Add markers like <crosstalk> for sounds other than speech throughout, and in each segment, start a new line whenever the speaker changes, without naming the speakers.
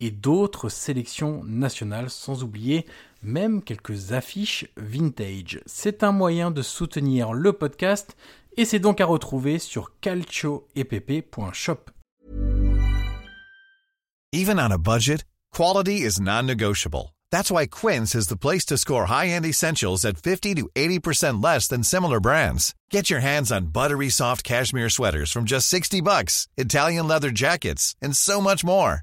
et d'autres sélections nationales, sans oublier même quelques affiches vintage. C'est un moyen de soutenir le podcast et c'est donc à retrouver sur calcioepp.shop.
Even on a budget, quality is non-negotiable. That's why Quince is the place to score high-end essentials at 50 to 80% less than similar brands. Get your hands on buttery soft cashmere sweaters from just 60 bucks, Italian leather jackets, and so much more.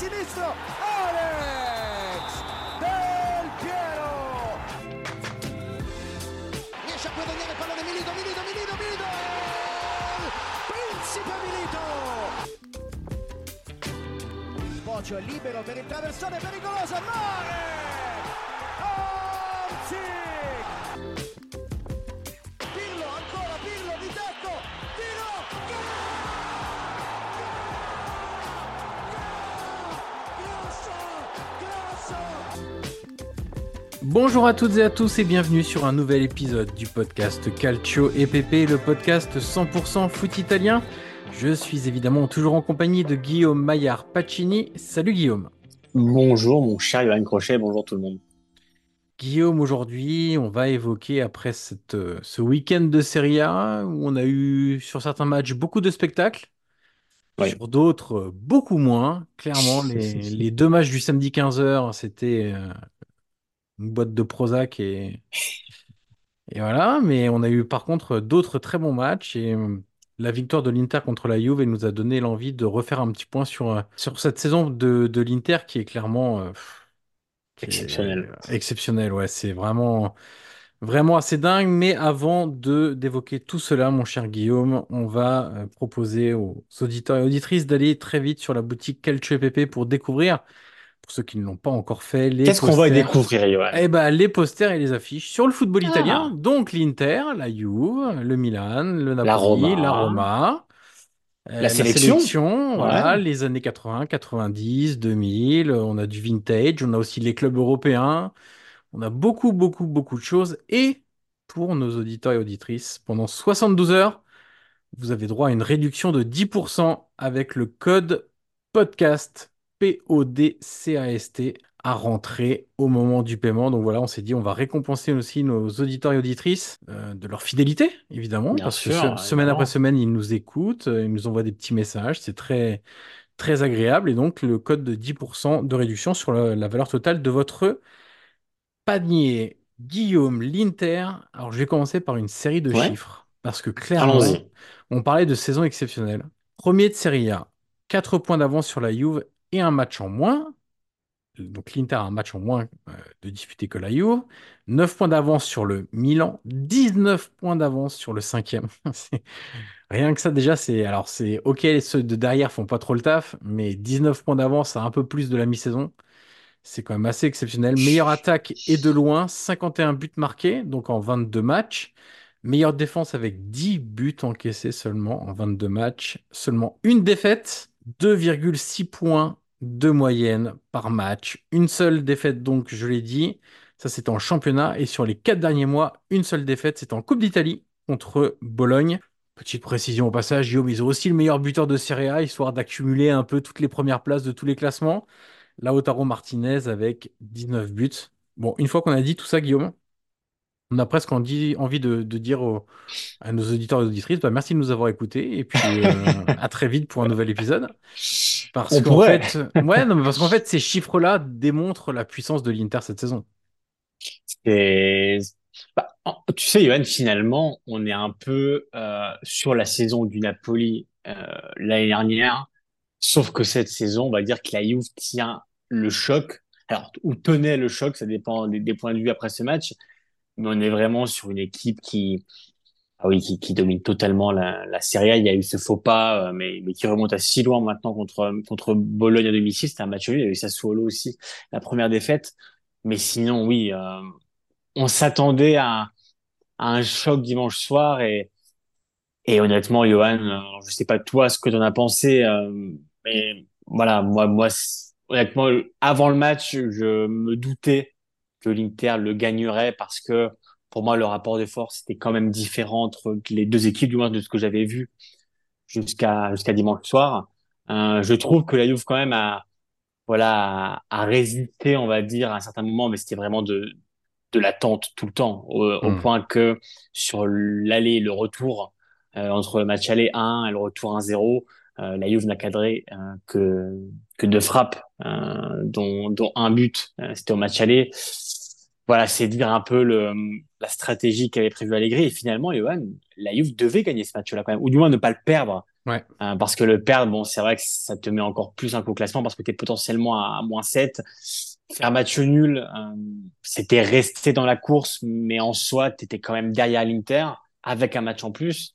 Sinistro! Alex! Del Piero! Riesce a guadagnare il pallone Milito, Milito, Milito, Milito! Principe Milito! Bocio è libero per il traversone pericoloso, Mare!
Bonjour à toutes et à tous et bienvenue sur un nouvel épisode du podcast Calcio EPP, le podcast 100% foot italien. Je suis évidemment toujours en compagnie de Guillaume Maillard Pacini. Salut Guillaume.
Bonjour mon cher Johan Crochet, bonjour tout le monde.
Guillaume, aujourd'hui, on va évoquer après cette, euh, ce week-end de Serie A où on a eu sur certains matchs beaucoup de spectacles,
Oui.
sur d'autres beaucoup moins. Clairement, <laughs> les, les deux matchs du samedi 15h, c'était euh, une boîte de Prozac et, et voilà. Mais on a eu par contre d'autres très bons matchs et euh, la victoire de l'Inter contre la Juve nous a donné l'envie de refaire un petit point sur, euh, sur cette saison de, de l'Inter qui est clairement euh, qui est,
Exceptionnel.
euh, exceptionnel, ouais, c'est vraiment vraiment assez dingue. Mais avant de d'évoquer tout cela, mon cher Guillaume, on va euh, proposer aux auditeurs et auditrices d'aller très vite sur la boutique Calcio EPP pour découvrir, pour ceux qui ne l'ont pas encore fait, les
Qu'est-ce qu'on va y découvrir, Johan
Eh ben, les posters et les affiches sur le football
Ah.
italien, donc l'Inter, la Juve, le Milan, le Napoli,
Roma.
la Roma, euh,
La sélection.
voilà,
Ouais.
les années 80, 90, 2000, on a du vintage, on a aussi les clubs européens, on a beaucoup, beaucoup, beaucoup de choses. Et pour nos auditeurs et auditrices, pendant 72 heures, vous avez droit à une réduction de 10% avec le code podcast P-O-D-C-A-S-T à rentrer au moment du paiement. Donc voilà, on s'est dit, on va récompenser aussi nos auditeurs et auditrices euh, de leur fidélité, évidemment,
Bien
parce
sûr,
que se- semaine après semaine, ils nous écoutent, euh, ils nous envoient des petits messages, c'est très, très agréable. Et donc, le code de 10% de réduction sur la, la valeur totale de votre panier. Guillaume, l'Inter. Alors, je vais commencer par une série de
Ouais.
chiffres, parce que clairement, on parlait de saison exceptionnelle. Premier de Serie A, 4 points d'avance sur la Juve et un match en moins. Donc l'Inter a un match en moins euh, de disputé que la Juve. 9 points d'avance sur le Milan. 19 points d'avance sur le cinquième. <laughs> Rien que ça déjà, c'est... Alors c'est ok, ceux de derrière font pas trop le taf, mais 19 points d'avance à un peu plus de la mi-saison. C'est quand même assez exceptionnel. Meilleure attaque et de loin, 51 buts marqués, donc en 22 matchs. Meilleure défense avec 10 buts encaissés seulement en 22 matchs. Seulement une défaite, 2,6 points de moyenne par match. Une seule défaite, donc, je l'ai dit. Ça, c'est en championnat. Et sur les quatre derniers mois, une seule défaite, c'est en Coupe d'Italie contre Bologne. Petite précision au passage, Guillaume, ils ont aussi le meilleur buteur de Serie A, histoire d'accumuler un peu toutes les premières places de tous les classements. Lautaro Martinez avec 19 buts. Bon, une fois qu'on a dit tout ça, Guillaume, on a presque envie, envie de, de dire à nos auditeurs et auditrices, bah, merci de nous avoir écoutés et puis euh, à très vite pour un nouvel épisode. Parce qu'en fait, ouais, non, mais parce qu'en fait, ces chiffres-là démontrent la puissance de l'Inter cette saison.
Bah, tu sais, Johan, finalement, on est un peu euh, sur la saison du Napoli euh, l'année dernière, sauf que cette saison, on va dire que la Juve tient le choc. Alors, ou tenait le choc, ça dépend des, des points de vue après ce match, mais on est vraiment sur une équipe qui, ah oui, qui, qui domine totalement la, la Serie A. Il y a eu ce faux pas, euh, mais, mais qui remonte à si loin maintenant contre, contre Bologne à domicile. C'était un match nul. Il y a eu Sassuolo aussi, la première défaite. Mais sinon, oui, euh, on s'attendait à, à un choc dimanche soir et, et honnêtement, Johan, euh, je sais pas toi ce que tu en as pensé, euh, mais voilà, moi, moi, honnêtement, avant le match, je me doutais que l'Inter le gagnerait parce que pour moi, le rapport de force était quand même différent entre les deux équipes, du moins de ce que j'avais vu jusqu'à jusqu'à dimanche soir. Euh, je trouve que la Juve quand même a voilà a, a résisté, on va dire, à un certain moment, mais c'était vraiment de de l'attente tout le temps, au, au
Hmm.
point que sur l'aller et le retour, euh, entre le match aller 1 et le retour 1-0, euh, la Juve n'a cadré euh, que, que deux frappes, dont, dont un but, euh, c'était au match aller. Voilà, c'est dire un peu le, la stratégie qu'avait prévue Allegri. Et finalement, Johan, la Juve devait gagner ce match-là quand même, ou du moins ne pas le perdre.
Ouais.
Euh, parce que le perdre, bon, c'est vrai que ça te met encore plus un coup au classement parce que tu es potentiellement à, à moins 7 faire match nul, euh, c'était rester dans la course, mais en soi, tu étais quand même derrière l'Inter avec un match en plus.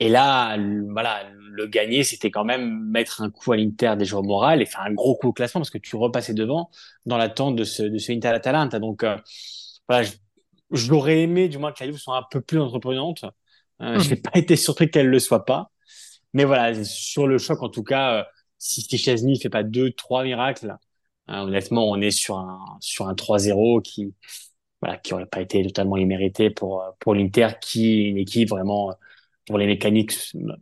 Et là, le- voilà, le gagner, c'était quand même mettre un coup à l'Inter déjà au moral et faire un gros coup au classement parce que tu repassais devant dans l'attente de ce, de ce Inter-Atalanta. Donc, euh, voilà, l'aurais aimé, du moins, que la Juve soit un peu plus entreprenante. Euh, je n'ai pas été surpris qu'elle le soit pas. Mais voilà, sur le choc, en tout cas, euh, si Szczesny fait pas deux, trois miracles, euh, honnêtement, on est sur un sur un 3-0 qui voilà qui aurait pas été totalement immérité pour euh, pour l'Inter, qui est une équipe vraiment euh, dont les mécaniques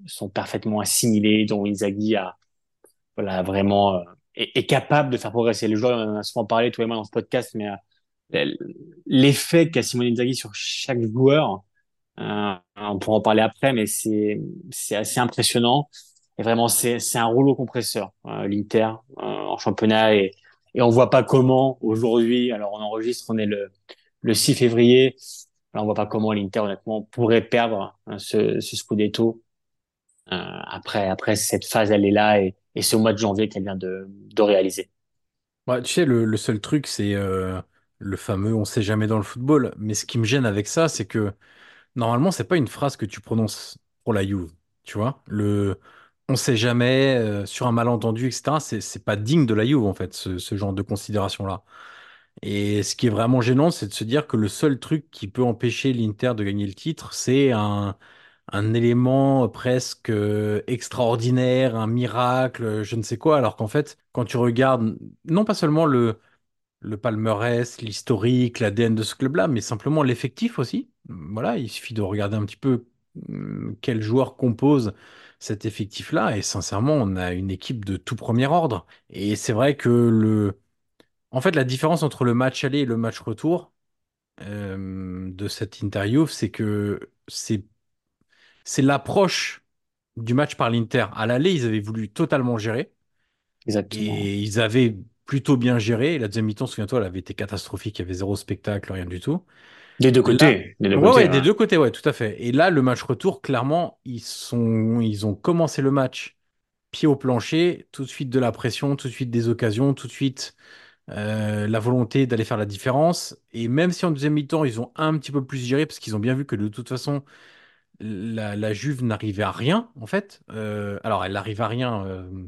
sont parfaitement assimilées, dont Inzaghi a voilà vraiment euh, est, capable de faire progresser. Les joueurs, on en a souvent parlé toi et moi dans ce podcast, mais euh, l'effet qu'a Simone Inzaghi sur chaque joueur, euh, on pourra en parler après, mais c'est assez impressionnant. Et vraiment, c'est un rouleau compresseur, l'Inter en championnat. Et, et on voit pas comment aujourd'hui, alors on enregistre, on est le, le 6 février, alors on voit pas comment l'Inter, honnêtement, pourrait perdre hein, ce, ce Scudetto. Euh, après, après cette phase, elle est là et, et ce mois de janvier qu'elle vient de, réaliser.
Ouais, tu sais, le, seul truc, c'est euh, le fameux on sait jamais dans le football. Mais ce qui me gêne avec ça, c'est que normalement, c'est pas une phrase que tu prononces pour la Juve. Tu vois, le on sait jamais euh, sur un malentendu, etc. C'est c'est pas digne de la Juve en fait, ce genre de considération-là. Et ce qui est vraiment gênant, c'est de se dire que le seul truc qui peut empêcher l'Inter de gagner le titre, c'est un un élément presque euh, extraordinaire, un miracle, je ne sais quoi, alors qu'en fait, quand tu regardes non pas seulement le, le palmarès, l'historique, l'ADN de ce club-là, mais simplement l'effectif aussi. Voilà, il suffit de regarder un petit peu hum, quels joueurs composent cet effectif-là, et sincèrement, on a une équipe de tout premier ordre. Et c'est vrai que le... En fait, la différence entre le match aller et le match retour euh, de cette interview, c'est que c'est c'est l'approche du match par l'Inter. À l'aller, ils avaient voulu totalement gérer
Exactement.
et ils avaient plutôt bien géré. La deuxième mi-temps, souviens-toi, elle avait été catastrophique. Il y avait zéro spectacle, rien du tout.
Des deux
Là,
côtés, des deux
ouais,
côtés.
ouais, des
ouais.
deux côtés, ouais, tout à fait. Et là, le match retour, clairement, ils sont, ils ont commencé le match pied au plancher, tout de suite de la pression, tout de suite des occasions, tout de suite euh, la volonté d'aller faire la différence. Et même si en deuxième mi-temps, ils ont un petit peu plus géré, parce qu'ils ont bien vu que de toute façon, la, Juve n'arrivait à rien, en fait. Euh, alors, elle n'arrive à rien. euh,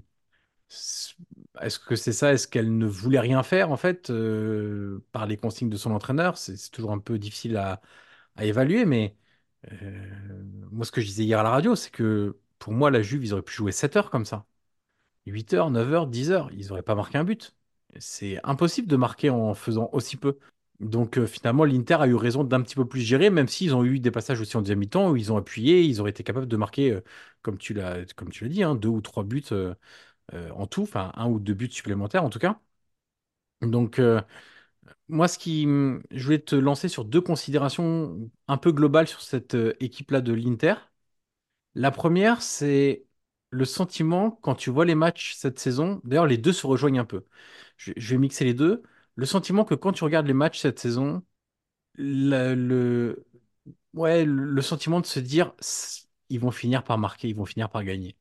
est-ce que c'est ça? Est-ce qu'elle ne voulait rien faire, en fait, par les consignes de son entraîneur? C'est toujours un peu difficile à, à évaluer, mais moi, ce que je disais hier à la radio, c'est que pour moi, la Juve, ils auraient pu jouer 7 heures comme ça. 8 heures, 9 heures, 10 heures. Ils n'auraient pas marqué un but. C'est impossible de marquer en faisant aussi peu. Donc euh, finalement, l'Inter a eu raison d'un petit peu plus gérer, même s'ils ont eu des passages aussi en deuxième mi-temps où ils ont appuyé, ils auraient été capables de marquer, euh, comme tu l'as, dit, hein, deux ou trois buts euh, en tout, enfin un ou deux buts supplémentaires en tout cas. Donc, moi, ce qui, je voulais te lancer sur deux considérations un peu globales sur cette équipe-là de l'Inter. La première, c'est le sentiment quand tu vois les matchs cette saison. D'ailleurs, les deux se rejoignent un peu. Je, vais mixer les deux. Le sentiment que quand tu regardes les matchs cette saison, le, ouais, le sentiment de se dire, ils vont finir par marquer, ils vont finir par gagner.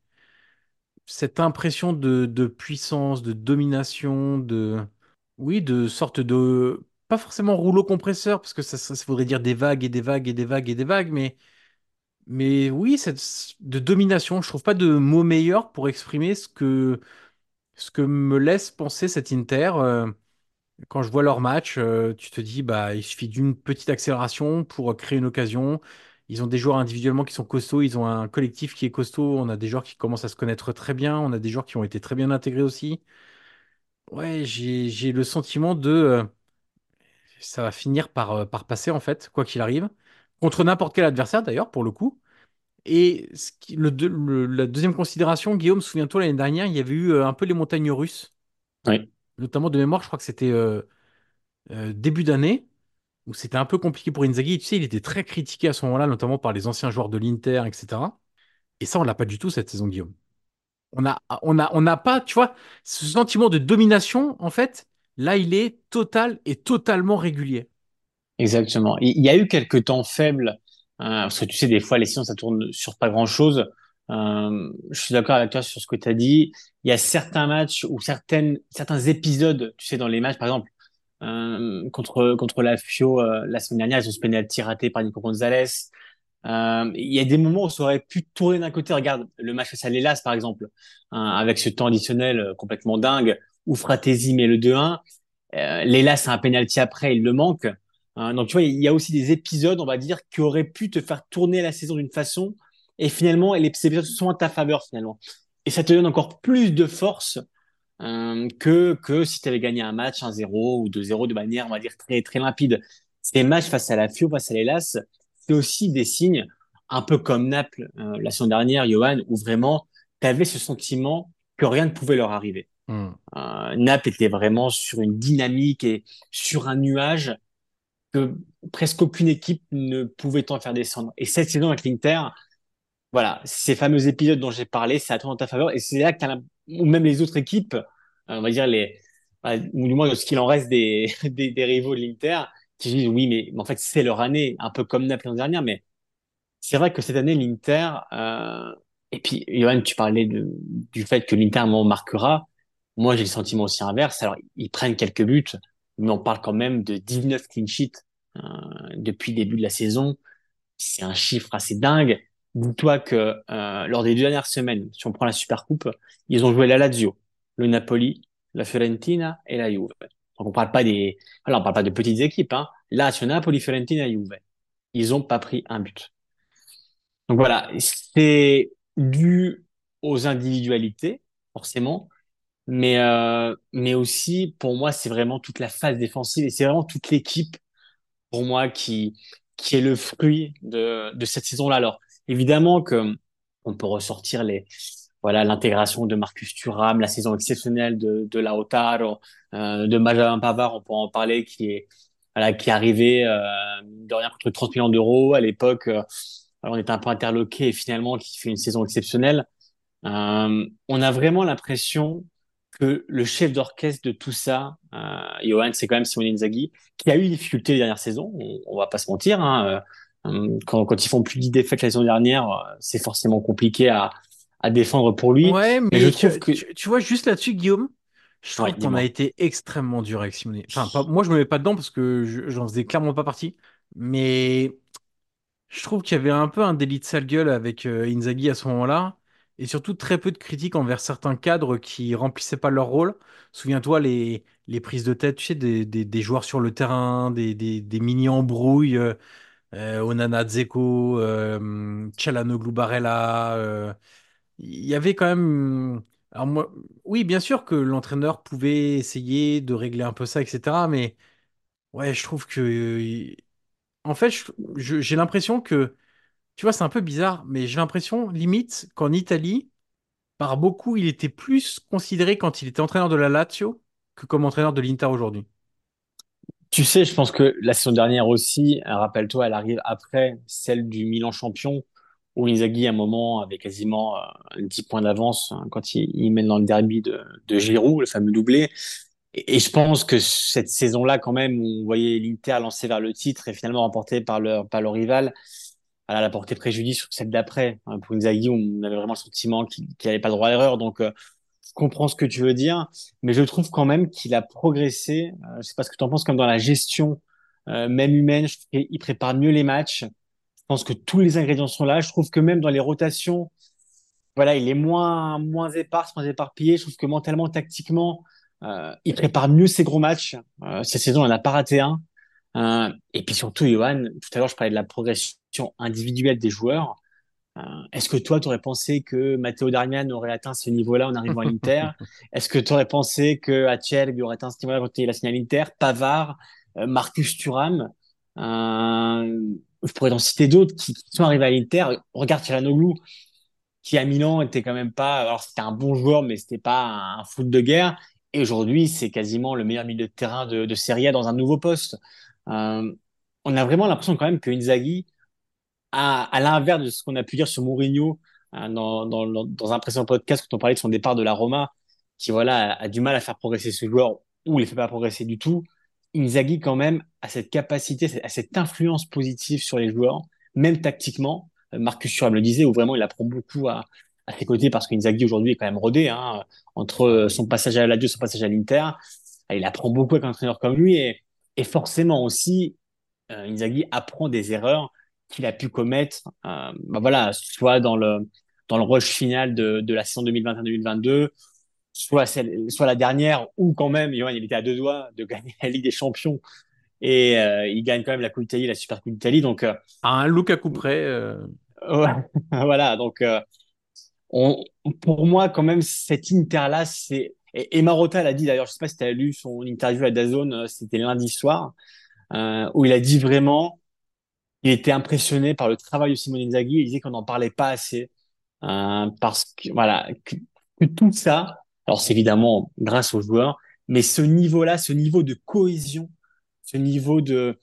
Cette impression de, de puissance, de domination, de, oui, de sorte de, pas forcément rouleau compresseur, parce que ça, ça, ça voudrait dire des vagues et des vagues et des vagues et des vagues, mais Mais oui, cette de domination, je trouve pas de mot meilleur pour exprimer ce que, ce que me laisse penser cet Inter. Euh, quand je vois leur match, euh, tu te dis, bah, il suffit d'une petite accélération pour créer une occasion. Ils ont des joueurs individuellement qui sont costauds, ils ont un collectif qui est costaud, on a des joueurs qui commencent à se connaître très bien, on a des joueurs qui ont été très bien intégrés aussi. Ouais, j'ai, j'ai le sentiment de, euh, ça va finir par, euh, par passer en fait, quoi qu'il arrive, contre n'importe quel adversaire d'ailleurs, pour le coup. Et ce qui- le, deux- le- la deuxième considération, Guillaume, souviens-toi, l'année dernière, il y avait eu euh, un peu les montagnes russes,
Oui,
notamment de mémoire, je crois que c'était euh, euh, début d'année, où c'était un peu compliqué pour Inzaghi. Tu sais, il était très critiqué à ce moment-là, notamment par les anciens joueurs de l'Inter, etc. Et ça, on l'a pas du tout cette saison, Guillaume. On a, on a, on n'a pas, tu vois, ce sentiment de domination, en fait, là, il est total et totalement régulier.
Exactement. Il y a eu quelques temps faibles, euh, parce que tu sais, des fois, les saisons, ça tourne sur pas grand-chose. Euh, je suis d'accord avec toi sur ce que tu as dit. Il y a certains matchs ou certaines, certains épisodes, tu sais, dans les matchs, par exemple, euh, contre, contre la Fio, euh, la semaine dernière, ils ont ce penalty raté par Nico Gonzalez. Il y a des moments où ça aurait pu tourner d'un côté. Regarde, le match face à l'Hélas, par exemple, hein, avec ce temps additionnel euh, complètement dingue, où Fratesi met le 2-1. Euh, L'Hélas a un penalty après, il le manque. Hein, donc, tu vois, il y a aussi des épisodes, on va dire, qui auraient pu te faire tourner la saison d'une façon, et finalement, les ces épisodes sont en ta faveur, finalement. Et ça te donne encore plus de force euh, que, que si tu avais gagné un match 1-0 ou 2-0 de manière, on va dire, très, très limpide. Ces matchs face à la Fio, face à l'Hélas, c'est aussi des signes, un peu comme Naples euh, la saison dernière, Johan, où vraiment, tu avais ce sentiment que rien ne pouvait leur arriver.
Hmm.
Euh, Naples était vraiment sur une dynamique et sur un nuage que presque aucune équipe ne pouvait en faire descendre. Et cette saison avec l'Inter, voilà, ces fameux épisodes dont j'ai parlé, ça a tourné en ta faveur. Et c'est là que ou même les autres équipes, euh, on va dire les, ou du moins ce qu'il en reste des, <laughs> des, rivaux de l'Inter, qui disent oui, mais, en fait c'est leur année, un peu comme Naples l'année dernière. Mais c'est vrai que cette année l'Inter, euh, et puis Johan, tu parlais du fait que l'Inter moment marquera. Moi, j'ai le sentiment aussi inverse. Alors, ils prennent quelques buts, mais on parle quand même de 19 clean sheets depuis le début de la saison c'est un chiffre assez dingue. Dis-toi que euh, lors des deux dernières semaines, si on prend la Supercoupe, ils ont joué la Lazio, le Napoli, la Fiorentina et la Juve. Donc on parle pas des, alors on parle pas de petites équipes, hein. Lazio, Napoli, Fiorentina, Juve. Ils ont pas pris un but. Donc voilà, c'est dû aux individualités, forcément, mais euh, mais aussi pour moi c'est vraiment toute la phase défensive et c'est vraiment toute l'équipe pour moi qui qui est le fruit de de cette saison-là. Alors évidemment que on peut ressortir les voilà l'intégration de Marcus Thuram, la saison exceptionnelle de de Lautaro, euh, de Benjamin Pavard, on peut en parler qui est voilà qui est arrivé euh, de rien contre 30 millions d'euros à l'époque. euh, on était un peu interloqué et finalement qui fait une saison exceptionnelle. Euh, on a vraiment l'impression que le chef d'orchestre de tout ça, euh, Johan, c'est quand même Simone Inzaghi, qui a eu des difficultés les dernières saisons, on, on va pas se mentir. Hein, euh, quand, quand ils font plus de 10 défaites la saison dernière, euh, c'est forcément compliqué à, à défendre pour lui.
Ouais,
Mais je trouve que...
tu- tu vois, juste là-dessus, Guillaume, je
Ouais,
trouve qu'on a été extrêmement dur avec Simone. Enfin, pas- moi, je me mets pas dedans parce que je- j'en faisais clairement pas partie. Mais je trouve qu'il y avait un peu un délit de sale gueule avec euh, Inzaghi à ce moment-là. Et surtout, très peu de critiques envers certains cadres qui remplissaient pas leur rôle. Souviens-toi, les, les prises de tête, tu sais, des, des, joueurs sur le terrain, des, des, mini-embrouilles. euh, euh, Onana Dzeko, euh, Çalhanoğlu Barella. euh, il y avait quand même. Alors moi, oui, bien sûr que l'entraîneur pouvait essayer de régler un peu ça, etc. Mais ouais, je trouve que. En fait, j'ai l'impression que. Tu vois, c'est un peu bizarre, mais j'ai l'impression, limite, qu'en Italie, par beaucoup, il était plus considéré quand il était entraîneur de la Lazio que comme entraîneur de l'Inter aujourd'hui.
Tu sais, je pense que la saison dernière aussi, euh, rappelle-toi, elle arrive après celle du Milan champion, où Inzaghi, à un moment, avait quasiment euh, 10 points d'avance hein, quand il, il mène dans le derby de, Giroud, le fameux doublé. Et, je pense que cette saison-là, quand même, on voyait l'Inter lancé vers le titre et finalement remporté par leur, par leur rival, elle a porté préjudice sur celle d'après. Hein, Pour Inzaghi, on avait vraiment le sentiment qu'il n'avait pas le droit à l'erreur. Donc, euh, je comprends ce que tu veux dire, mais je trouve quand même qu'il a progressé. Euh, je sais pas ce que tu en penses, comme dans la gestion, euh, même humaine, je trouve qu'il prépare mieux les matchs. Je pense que tous les ingrédients sont là. Je trouve que même dans les rotations, voilà, il est moins, moins épars, moins éparpillé. Je trouve que mentalement, tactiquement, euh, il prépare mieux ses gros matchs. Cette saison, il n'a pas raté un. Euh, et puis surtout, Johan, tout à l'heure, je parlais de la progression individuelle des joueurs. Euh, Est-ce que toi, tu aurais pensé que Matteo Darmian aurait atteint ce niveau-là en arrivant à l'Inter? <laughs> Est-ce que tu aurais pensé que Acelbi aurait atteint ce niveau-là quand il a signé à l'Inter? Pavard, euh, Marcus Thuram Je pourrais en citer d'autres qui, qui sont arrivés à l'Inter. Regarde Çalhanoğlu, qui à Milan était quand même pas... Alors, c'était un bon joueur, mais c'était pas un, un foot de guerre. Et aujourd'hui, c'est quasiment le meilleur milieu de terrain de, de Serie A dans un nouveau poste. Euh, on a vraiment l'impression quand même que Inzaghi à, l'inverse de ce qu'on a pu dire sur Mourinho hein, dans, un précédent podcast quand on parlait de son départ de la Roma, qui voilà a, du mal à faire progresser ce joueur ou il les fait pas progresser du tout. Inzaghi quand même a cette capacité, a cette influence positive sur les joueurs, même tactiquement. Euh, Marcus Thuram le disait, où vraiment il apprend beaucoup à, ses côtés parce qu'Inzaghi aujourd'hui est quand même rodé hein, entre son passage à la Lazio, son passage à l'Inter. Il apprend beaucoup avec un entraîneur comme lui et, et forcément aussi euh, Inzaghi apprend des erreurs qu'il a pu commettre, euh, bah voilà, soit dans le dans le rush final de, de la saison 2021-2022, soit celle, soit la dernière, où quand même, Johan, il était à deux doigts de <laughs> gagner la Ligue des Champions et euh, il gagne quand même la Coupe d'Italie, la Super Coupe d'Italie. Donc, euh,
À un Lukaku près. euh,
ouais, <laughs> voilà. Donc, on, pour moi, quand même, cette Inter-là, c'est et, et Marotta l'a dit d'ailleurs, je sais pas si tu as lu son interview à DAZN, euh, c'était lundi soir, euh, où il a dit vraiment il était impressionné par le travail de Simone Inzaghi. Il disait qu'on n'en parlait pas assez euh, parce que voilà que, tout ça. Alors c'est évidemment grâce aux joueurs, mais ce niveau-là, ce niveau de cohésion, ce niveau de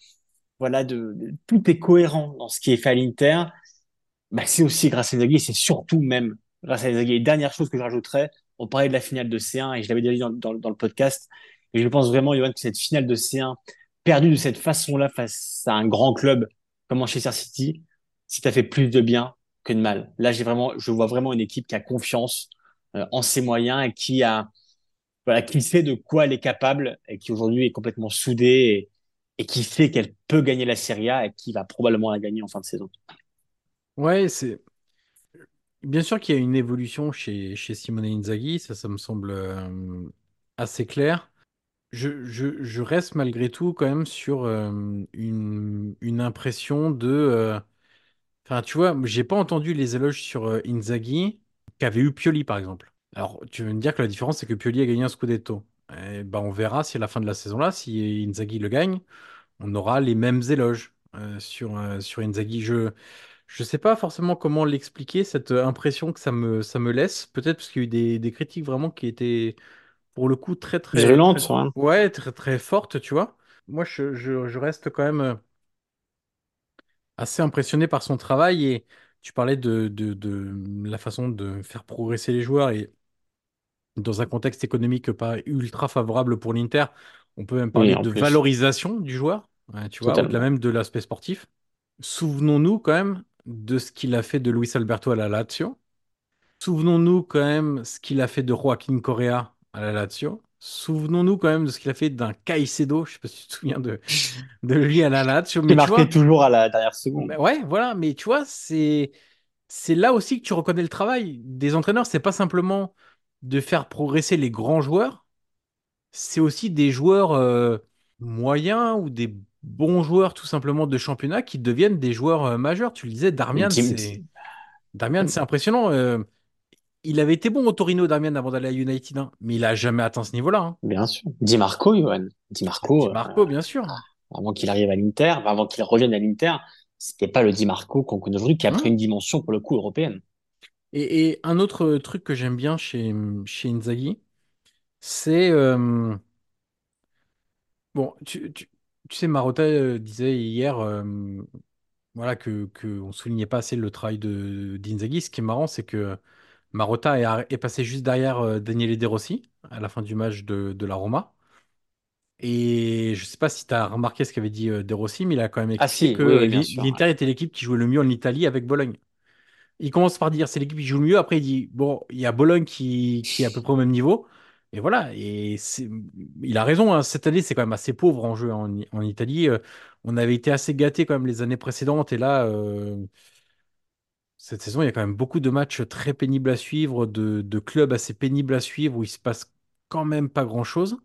voilà de, tout est cohérent dans ce qui est fait à l'Inter. Bah, c'est aussi grâce à Inzaghi, c'est surtout même grâce à Inzaghi. Dernière chose que je rajouterais, on parlait de la finale de C1 et je l'avais déjà dit dans, le podcast. Et je pense vraiment, Johan, que cette finale de C1 perdue de cette façon-là face à un grand club comme Manchester City, si fait plus de bien que de mal. Là, j'ai vraiment, je vois vraiment une équipe qui a confiance euh, en ses moyens et qui a, voilà, qui sait de quoi elle est capable et qui aujourd'hui est complètement soudée et, et qui sait qu'elle peut gagner la Serie A et qui va probablement la gagner en fin de saison.
Ouais, c'est bien sûr qu'il y a une évolution chez, chez Simone Inzaghi, ça, ça me semble euh, assez clair. Je, je, reste malgré tout quand même sur euh, une, une impression de... euh, Enfin, tu vois, j'ai pas entendu les éloges sur Inzaghi qu'avait eu Pioli, par exemple. Alors, tu veux me dire que la différence, c'est que Pioli a gagné un Scudetto. Eh ben, on verra si à la fin de la saison-là, si Inzaghi le gagne, on aura les mêmes éloges sur, sur Inzaghi. Je je sais pas forcément comment l'expliquer, cette euh, impression que ça me, ça me laisse. Peut-être parce qu'il y a eu des, des critiques vraiment qui étaient, pour le coup, très, très, très,
Virulente, hein.
ouais, très, très fortes, tu vois. Moi, je, je, je reste quand même euh, assez impressionné par son travail et tu parlais de, de, de la façon de faire progresser les joueurs et dans un contexte économique pas ultra favorable pour l'Inter, on peut même
Oui,
parler
en
de
plus,
valorisation du joueur, euh, tu vois, au-delà
totalement.
même de l'aspect sportif. Souvenons-nous quand même de ce qu'il a fait de Luis Alberto à la Lazio. Souvenons-nous quand même ce qu'il a fait de Joaquin Correa à la Lazio. Souvenons-nous quand même de ce qu'il a fait d'un Caicedo, je sais pas si tu te souviens de, <laughs> de lui à la Lazio, mais tu
marquait
vois,
toujours à la dernière seconde.
ben ouais, voilà, mais tu vois, c'est c'est là aussi que tu reconnais le travail des entraîneurs. C'est pas simplement de faire progresser les grands joueurs, c'est aussi des joueurs euh, moyens ou des bons joueurs tout simplement de championnat qui deviennent des joueurs euh, majeurs. Tu le disais, Darmian, c'est Darmian, c'est impressionnant. Euh, il avait été bon au Torino, Darmian, avant d'aller à United, hein, mais il a jamais atteint ce niveau-là. Hein.
Bien sûr. Di Marco, Johan. Di
Di
Marco, euh,
Marco, bien sûr.
avant qu'il arrive à l'Inter, avant qu'il revienne à l'Inter, c'était pas le Di Marco qu'on connaît aujourd'hui, qui a pris
Hein
une dimension pour le coup européenne.
Et, et un autre truc que j'aime bien chez, chez Inzaghi, c'est Bon, tu, tu- tu sais, Marotta euh, disait hier euh, voilà, que, que on soulignait pas assez le travail de d'Inzaghi. Ce qui est marrant, c'est que Marotta est, passé juste derrière euh, Daniele De Rossi à la fin du match de, de la Roma. Et je sais pas si tu as remarqué ce qu'avait dit euh, De Rossi, mais il a quand même
Ah
expliqué
si,
que
oui, oui, bien
l'I-
sûr.
l'Inter était l'équipe qui jouait le mieux en Italie avec Bologne. Il commence par dire c'est l'équipe qui joue le mieux. Après, il dit bon, il y a Bologne qui, qui est à peu près au même niveau. Et voilà. Et il a raison. hein. Cette année, c'est quand même assez pauvre en jeu en, Italie. Euh, on avait été assez gâtés quand même les années précédentes. Et là, euh, cette saison, il y a quand même beaucoup de matchs très pénibles à suivre, de, clubs assez pénibles à suivre où il se passe quand même pas grand-chose.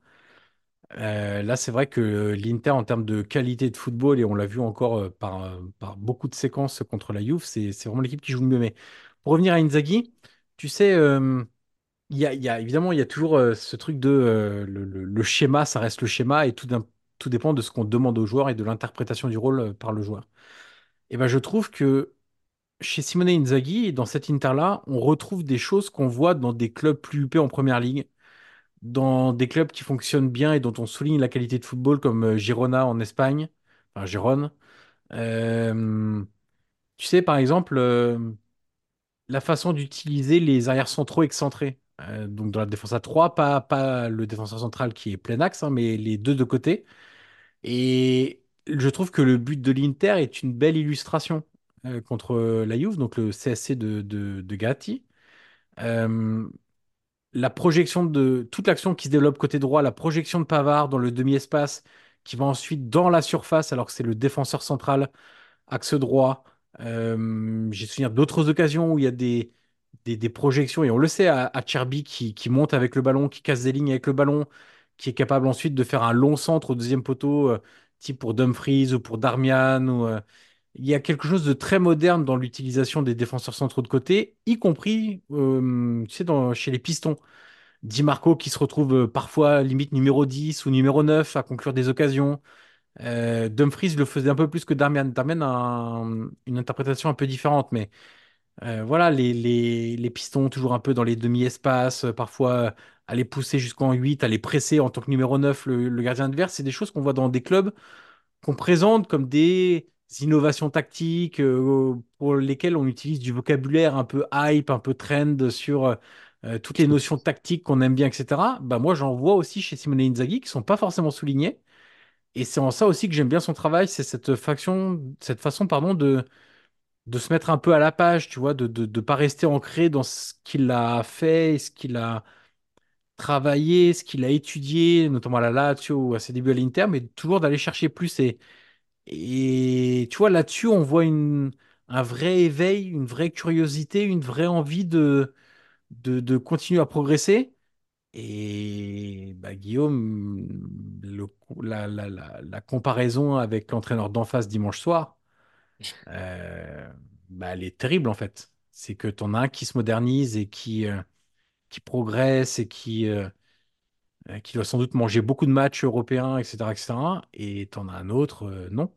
Euh, là, c'est vrai que l'Inter, en termes de qualité de football, et on l'a vu encore par, beaucoup de séquences contre la Juve, c'est vraiment l'équipe qui joue le mieux. Mais pour revenir à Inzaghi, tu sais, il y a, évidemment, il y a toujours euh, ce truc de euh, le, schéma, ça reste le schéma, et tout, tout dépend de ce qu'on demande au joueur et de l'interprétation du rôle euh, par le joueur. Et ben, je trouve que chez Simone Inzaghi, dans cet Inter-là, on retrouve des choses qu'on voit dans des clubs plus huppés en première ligue dans des clubs qui fonctionnent bien et dont on souligne la qualité de football, comme Girona en Espagne, enfin Gérone. Euh, tu sais, par exemple, la façon d'utiliser les arrières centraux excentrés. Euh, donc dans la défense à 3, pas, pas le défenseur central qui est plein axe, hein, mais les deux de côté. Et je trouve que le but de l'Inter est une belle illustration euh, contre la Juve, donc le CSC de, de, Gatti. Euh, la projection de toute l'action qui se développe côté droit, la projection de Pavard dans le demi-espace, qui va ensuite dans la surface, alors que c'est le défenseur central, axe droit. J'ai souvenir d'autres occasions où il y a des, des, projections, et on le sait à, à Cherby qui, monte avec le ballon, qui casse des lignes avec le ballon, qui est capable ensuite de faire un long centre au deuxième poteau, euh, type pour Dumfries ou pour Darmian. Ou, euh, il y a quelque chose de très moderne dans l'utilisation des défenseurs centraux de côté, y compris euh, tu sais, chez les pistons. Di Marco qui se retrouve parfois limite numéro 10 ou numéro 9 à conclure des occasions. Dumfries le faisait un peu plus que Darmian. Darmian a un- une interprétation un peu différente, mais euh, voilà, les, les, les pistons toujours un peu dans les demi-espaces, euh, parfois euh, aller pousser jusqu'en 8, aller presser en tant que numéro 9 le, le gardien adverse, c'est des choses qu'on voit dans des clubs qu'on présente comme des innovations tactiques pour lesquelles on utilise du vocabulaire un peu hype, un peu trend sur toutes les notions tactiques qu'on aime bien, etc. Bah moi, j'en vois aussi chez Simone Inzaghi qui sont pas forcément soulignées. Et c'est en ça aussi que j'aime bien son travail, c'est cette cette façon, pardon, de, de se mettre un peu à la page, tu vois, de de pas rester ancré dans ce qu'il a fait, ce qu'il a travaillé, ce qu'il a étudié, notamment à la Lazio ou à ses débuts à l'Inter, mais toujours d'aller chercher plus. Et, et tu vois, là-dessus, on voit une, un vrai éveil, une vraie curiosité, une vraie envie de, de, de continuer à progresser. Et bah, Guillaume, la, la, la, la comparaison avec l'entraîneur d'en face dimanche soir, euh, bah, elle est terrible en fait. C'est que tu en as un qui se modernise et qui, euh, qui progresse et qui, euh, qui doit sans doute manger beaucoup de matchs européens, etc., etc. Et tu en as un autre, non.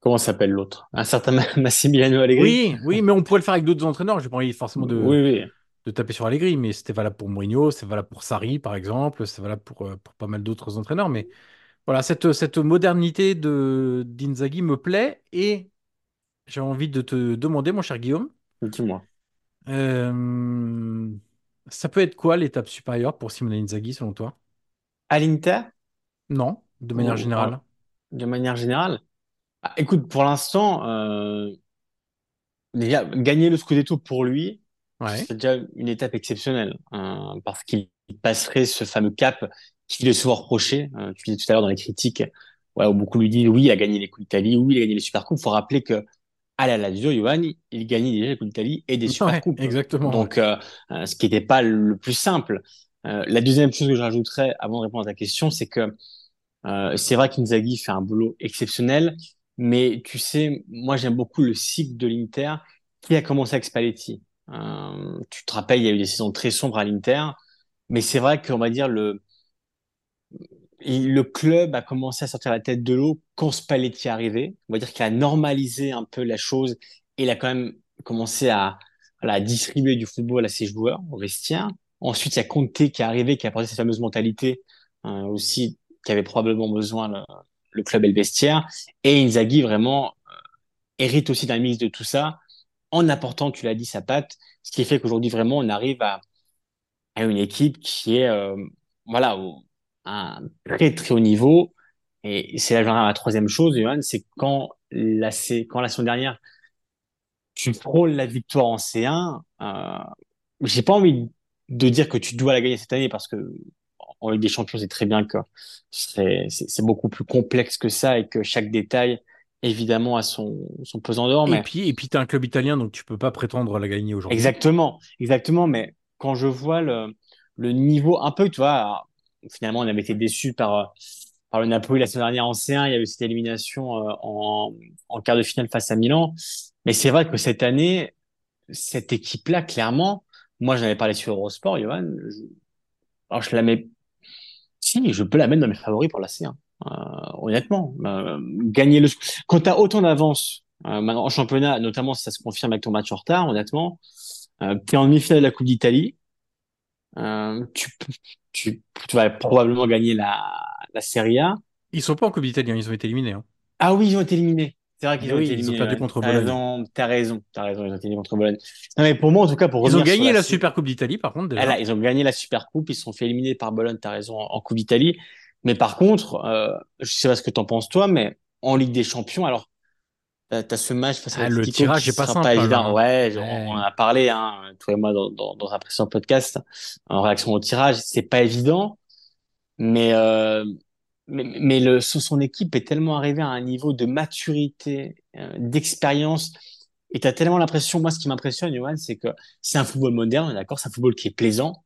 Comment s'appelle l'autre? Un certain Ma- Massimiliano Allegri?
Oui, oui, mais on pourrait le faire avec d'autres entraîneurs. J'ai pas envie forcément de,
Oui, oui.
de taper sur Allegri, mais c'était valable pour Mourinho, c'est valable pour Sarri, par exemple, c'est valable pour, pour pas mal d'autres entraîneurs. Mais voilà, cette, cette modernité de d'Inzaghi me plaît et j'ai envie de te demander, mon cher Guillaume,
Dis-moi.
euh, ça peut être quoi l'étape supérieure pour Simone Inzaghi, selon toi?
À l'Inter,
Non, de manière
ou-
générale.
de manière générale? Ah, écoute, pour l'instant, euh, déjà, gagner le Scudetto pour lui,
Ouais.
c'est déjà une étape exceptionnelle, hein, parce qu'il passerait ce fameux cap qu'il est souvent reproché. Euh, tu disais tout à l'heure dans les critiques, ouais, où beaucoup lui disent oui, il a gagné les Coupes d'Italie, oui, il a gagné les Supercoupes. Il faut rappeler que à la Lazio, Giovanni, il gagnait déjà les Coupes d'Italie et des
Ouais,
Supercoupes.
exactement.
Donc, euh, euh, ce qui n'était pas le plus simple. Euh, la deuxième chose que je rajouterais avant de répondre à ta question, c'est que euh, c'est vrai qu'Inzaghi fait un boulot exceptionnel, mais tu sais, moi j'aime beaucoup le cycle de l'Inter qui a commencé avec Spalletti. Euh, tu te rappelles, il y a eu des saisons très sombres à l'Inter, mais c'est vrai qu'on va dire le le club a commencé à sortir la tête de l'eau quand Spalletti est arrivé. On va dire qu'il a normalisé un peu la chose et il a quand même commencé à, voilà, à distribuer du football à ses joueurs au vestiaire. Ensuite, il y a Conte qui est arrivé, qui a apporté cette fameuse mentalité euh, aussi qu'avait probablement besoin le, le club et le vestiaire. Et Inzaghi vraiment euh, hérite aussi d'un mix de tout ça en apportant, tu l'as dit, sa patte, ce qui fait qu'aujourd'hui vraiment on arrive à, à une équipe qui est euh, voilà à un très très haut niveau. Et c'est là la troisième chose, Johan, c'est quand la quand la semaine dernière tu frôles la victoire en C1, euh, j'ai pas envie de dire que tu dois la gagner cette année parce que en Ligue des Champions, c'est très bien que c'est beaucoup plus complexe que ça et que chaque détail évidemment à son, son pesant d'or.
Mais... Et puis, et puis tu as un club italien, donc tu peux pas prétendre la gagner aujourd'hui.
Exactement, exactement. Mais quand je vois le, le niveau un peu, tu vois, finalement, on avait été déçus par, par le Napoli la semaine dernière en C1. Il y avait cette élimination euh, en, en quart de finale face à Milan. Mais c'est vrai que cette année, cette équipe-là, clairement, moi, j'en avais parlé sur Eurosport, Johan. Je, alors, je la mets. Si, je peux la mettre dans mes favoris pour la C1. Euh, honnêtement, euh, gagner le. Quand tu as autant d'avance euh, en championnat, notamment si ça se confirme avec ton match en retard, honnêtement, euh, tu es en demi-finale de la Coupe d'Italie, euh, tu, tu, tu vas probablement gagner la, la Serie A.
Ils sont pas en Coupe d'Italie, hein, ils ont été éliminés. Hein.
Ah oui, ils ont été éliminés. C'est vrai qu'ils ont été
ils ont
éliminés.
perdu contre Bologne.
t'as raison, t'as raison, ils ont été éliminés contre Bologne. Non, mais pour moi, en tout cas, pour
Ils ont gagné la Super Coupe d'Italie, par contre, déjà.
Ah là, ils ont gagné la Super Coupe, ils se sont fait éliminer par Bologne, t'as raison, en, en Coupe d'Italie. Mais par contre, euh, je sais pas ce que t'en penses toi, mais en Ligue des Champions, alors, t'as as ce match face à
Ah, le tirage
qui
est pas
sera
simple,
pas
hein,
évident.
là.
Ouais, on en a parlé, hein, toi et moi, dans, dans, dans un précédent podcast, en réaction au tirage, c'est pas évident, mais, euh, mais, mais le, son équipe est tellement arrivée à un niveau de maturité, euh, d'expérience, et t'as tellement l'impression, moi, ce qui m'impressionne, Johan, c'est que c'est un football moderne, d'accord, c'est un football qui est plaisant,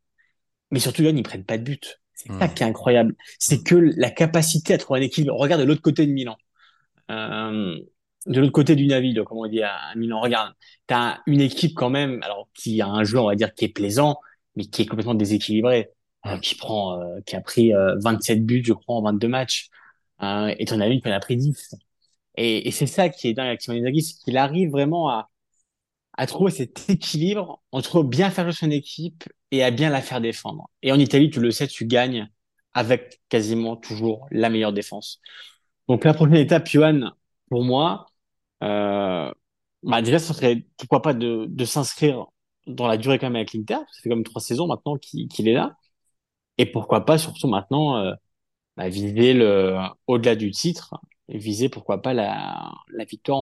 mais surtout, Johan, ils prennent pas de but. C'est ça
Hmm.
qui est incroyable. C'est que la capacité à trouver un équilibre. Regarde de l'autre côté de Milan. Euh, de l'autre côté du navire, comme on dit à, Milan. Regarde, t'as une équipe quand même, alors qui a un jeu, on va dire, qui est plaisant, mais qui est complètement déséquilibré, euh, qui prend, euh, qui a pris euh, 27 buts, je crois, en 22 matchs, euh, et t'en as une qui en a pris 10. Et, et c'est ça qui est dingue avec Simone Inzaghi, c'est qu'il arrive vraiment à, à trouver cet équilibre entre bien faire jouer son équipe et à bien la faire défendre. Et en Italie, tu le sais, tu gagnes avec quasiment toujours la meilleure défense. Donc la prochaine étape, Johan, pour moi, euh, bah serait pourquoi pas de, s'inscrire dans la durée quand même avec l'Inter. Ça fait comme trois saisons maintenant qu'il est là. Et pourquoi pas surtout maintenant euh, bah, viser le au-delà du titre, viser pourquoi pas la victoire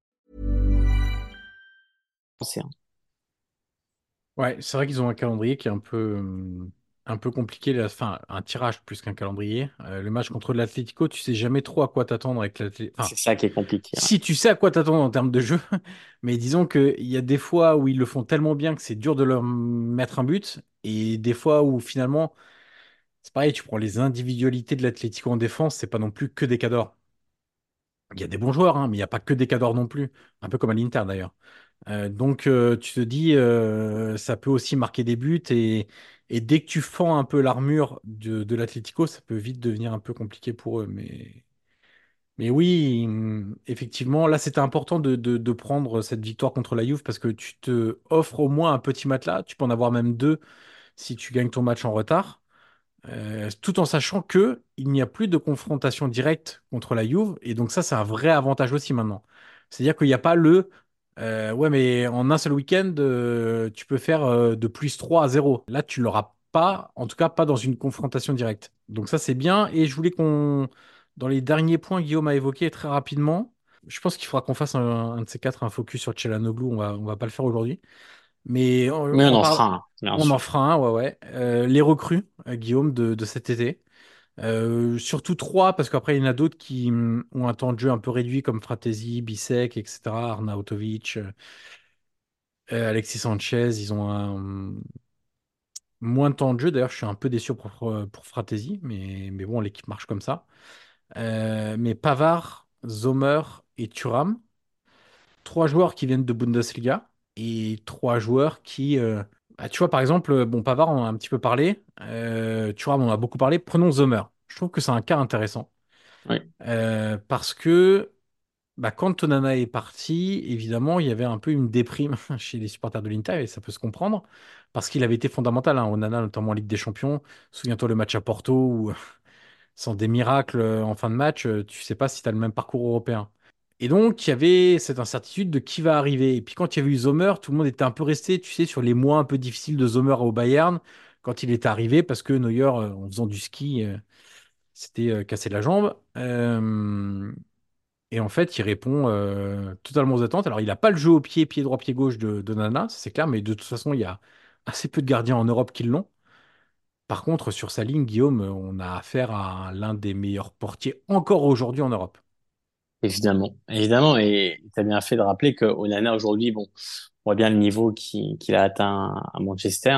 Un-
Ouais, c'est vrai qu'ils ont un calendrier qui est un peu, hum, un peu compliqué. là. Enfin, un tirage plus qu'un calendrier. Euh, le match contre l'Atlético, tu sais jamais trop à quoi t'attendre avec l'Atlético. Enfin,
C'est ça qui est compliqué. hein.
si tu sais à quoi t'attendre en termes de jeu, <laughs> mais disons qu'il y a des fois où ils le font tellement bien que c'est dur de leur mettre un but, et des fois où finalement, c'est pareil, tu prends les individualités de l'Atlético en défense, c'est pas non plus que des cadors. Il y a des bons joueurs, hein, mais il n'y a pas que des cadors non plus. Un peu comme à l'Inter d'ailleurs. Euh, donc euh, tu te dis, euh, ça peut aussi marquer des buts et, dès que tu fends un peu l'armure de, l'Atlético, ça peut vite devenir un peu compliqué pour eux. Mais, mais oui, hum, effectivement, là c'était important de, de- prendre cette victoire contre la Juve parce que tu te offres au moins un petit matelas. Tu peux en avoir même deux si tu gagnes ton match en retard. Tout en sachant que il n'y a plus de confrontation directe contre la Juve, et donc ça, c'est un vrai avantage aussi maintenant. C'est-à-dire qu'il n'y a pas le euh, ouais, mais en un seul week-end, euh, tu peux faire euh, de plus 3 à 0. Là, tu l'auras pas, en tout cas pas dans une confrontation directe. Donc ça, c'est bien. Et je voulais qu'on, dans les derniers points, Guillaume a évoqué très rapidement. Je pense qu'il faudra qu'on fasse un, un de ces quatre, un focus sur Tchelanoglu. On va, on va pas le faire aujourd'hui. Mais on,
Mais on
on
en fera un,
on en fera un, ouais, ouais. Les recrues, Guillaume, de, de cet été. Euh, surtout trois, parce qu'après, il y en a d'autres qui hum, ont un temps de jeu un peu réduit, comme Fratesi, Bisek, etc., Arnautovic, euh, euh, Alexis Sanchez. Ils ont un, Moins de temps de jeu. D'ailleurs, je suis un peu déçu pour, pour Fratesi, mais, mais bon, l'équipe marche comme ça. Mais Pavard, Zomer et Thuram, trois joueurs qui viennent de Bundesliga et trois joueurs qui. Euh, bah, tu vois, par exemple, bon, Pavard, on en a un petit peu parlé. Euh, Thuram, on en a beaucoup parlé. Prenons Zomer. Je trouve que c'est un cas intéressant.
Oui.
Euh, parce que bah, quand Tonana est parti, évidemment, il y avait un peu une déprime <laughs> chez les supporters de l'Inter, et ça peut se comprendre, parce qu'il avait été fondamental, hein, Onana, notamment en Ligue des Champions. Souviens-toi le match à Porto, où <laughs> sans des miracles euh, en fin de match, euh, tu sais pas si tu as le même parcours européen. Et donc, il y avait cette incertitude de qui va arriver. Et puis, quand il y avait eu Sommer, tout le monde était un peu resté, tu sais, sur les mois un peu difficiles de Sommer au Bayern, quand il est arrivé, parce que Neuer, euh, en faisant du ski, euh, s'était euh, cassé la jambe. Euh, et en fait, il répond euh, totalement aux attentes. Alors, il n'a pas le jeu au pied, pied droit, pied gauche de, Nana, c'est clair, mais de toute façon, il y a assez peu de gardiens en Europe qui l'ont. Par contre, sur sa ligne, Guillaume, on a affaire à l'un des meilleurs portiers encore aujourd'hui en Europe.
Évidemment, évidemment, et tu as bien fait de rappeler que Onana aujourd'hui, bon, on voit bien le niveau qui- qu'il a atteint à Manchester,